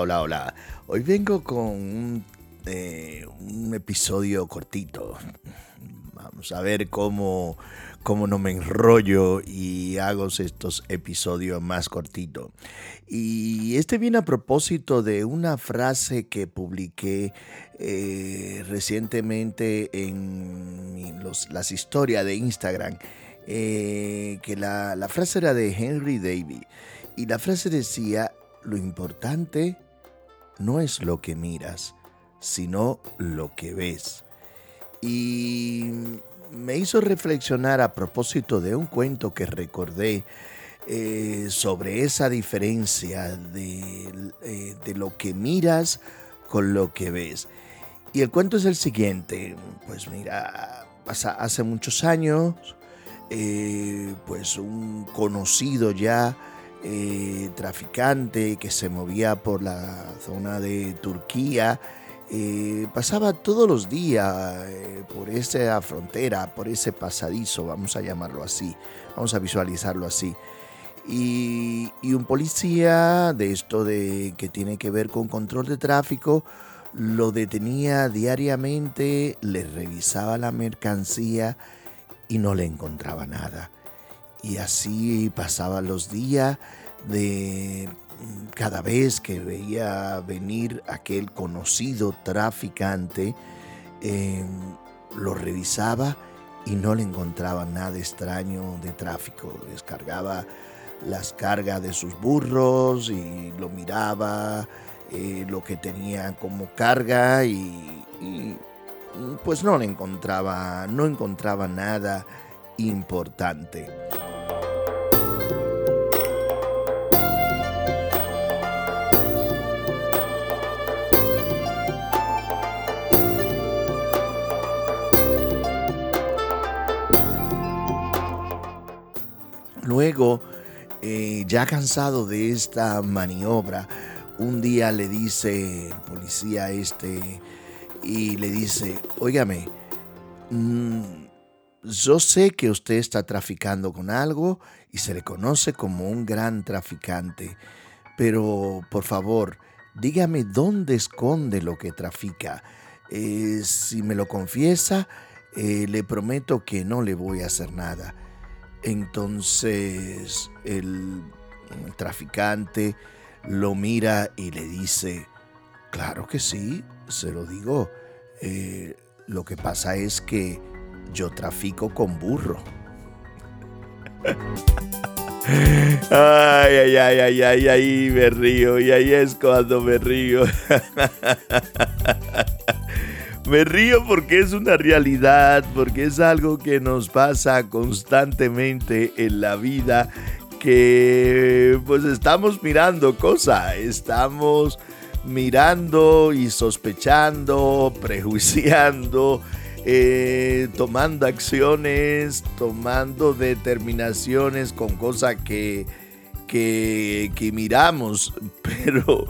hola, hola. Hoy vengo con un, eh, un episodio cortito. Vamos a ver cómo, cómo no me enrollo y hago estos episodios más cortitos. Y este viene a propósito de una frase que publiqué eh, recientemente en las historias de Instagram. Eh, que la, la frase era de Henry David. Y la frase decía, lo importante no es lo que miras, sino lo que ves. Y me hizo reflexionar a propósito de un cuento que recordé eh, sobre esa diferencia de, eh, de, lo que miras con lo que ves. Y el cuento es el siguiente, pues mira, hace muchos años, eh, pues un conocido ya, traficante que se movía por la zona de Turquía. Eh, pasaba todos los días eh, por esa frontera, por ese pasadizo, vamos a llamarlo así, vamos a visualizarlo así. Y, un policía de esto de que tiene que ver con control de tráfico lo detenía diariamente, le revisaba la mercancía y no le encontraba nada. Y así pasaban los días de cada vez que veía venir aquel conocido traficante, eh, lo revisaba y no le encontraba nada extraño de tráfico. Descargaba las cargas de sus burros y lo miraba, eh, lo que tenía como carga y, y, pues no le encontraba, no encontraba nada importante. Eh, ya cansado de esta maniobra, un día le dice el policía este y le dice, óigame, mmm, yo sé que usted está traficando con algo y se le conoce como un gran traficante, pero por favor, dígame dónde esconde lo que trafica. Eh, si me lo confiesa, eh, le prometo que no le voy a hacer nada. Entonces el, traficante lo mira y le dice, claro que sí, se lo digo. Eh, lo que pasa es que yo trafico con burro. Ay, ay, ay, ay, ay, ay, me río y ahí es cuando me río. Me río porque es una realidad, porque es algo que nos pasa constantemente en la vida, que pues estamos mirando cosas, estamos mirando y sospechando, prejuiciando, eh, tomando acciones, tomando determinaciones con cosas que, que, que miramos, pero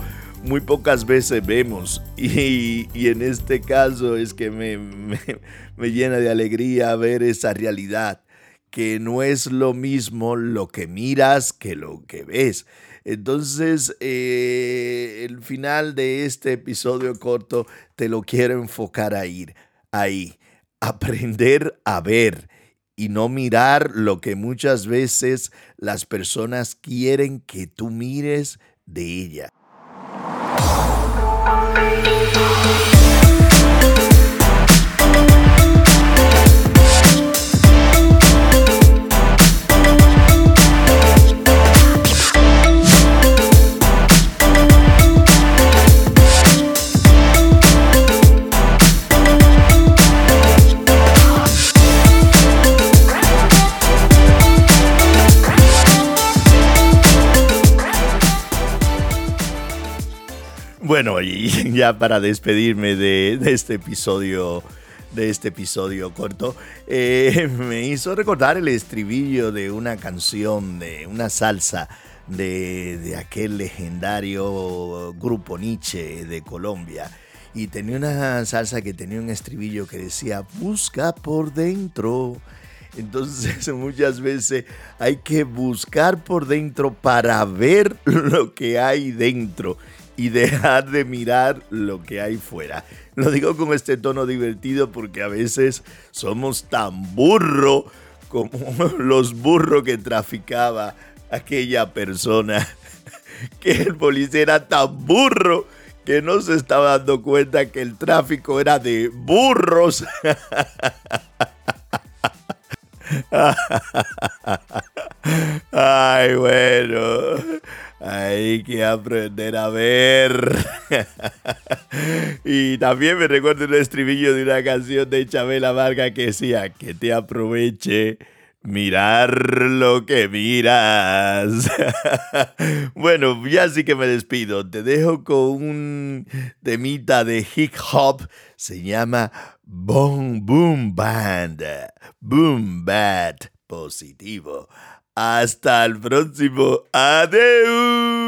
muy pocas veces vemos. Y, en este caso es que me, me, llena de alegría ver esa realidad, que no es lo mismo lo que miras que lo que ves. Entonces, eh, el final de este episodio corto te lo quiero enfocar ahí, ahí. Aprender a ver y no mirar lo que muchas veces las personas quieren que tú mires de ella. Thank you. Bueno, y ya para despedirme de, este episodio de este episodio corto, eh, me hizo recordar el estribillo de una canción, de una salsa de, de, aquel legendario grupo Nietzsche de Colombia. Y tenía una salsa que tenía un estribillo que decía, busca por dentro. Entonces muchas veces hay que buscar por dentro para ver lo que hay dentro y dejar de mirar lo que hay fuera. Lo digo con este tono divertido porque a veces somos tan burros como los burros que traficaba aquella persona, que el policía era tan burro que no se estaba dando cuenta que el tráfico era de burros. Ay, bueno, hay que aprender a ver. y también me recuerdo un estribillo de una canción de Chabela Varga que decía, que te aproveche mirar lo que miras. bueno, ya sí que me despido. Te dejo con un temita de hip hop. Se llama Boom Boom Band. Boom Bad. Positivo. Hasta el próximo. Adiós.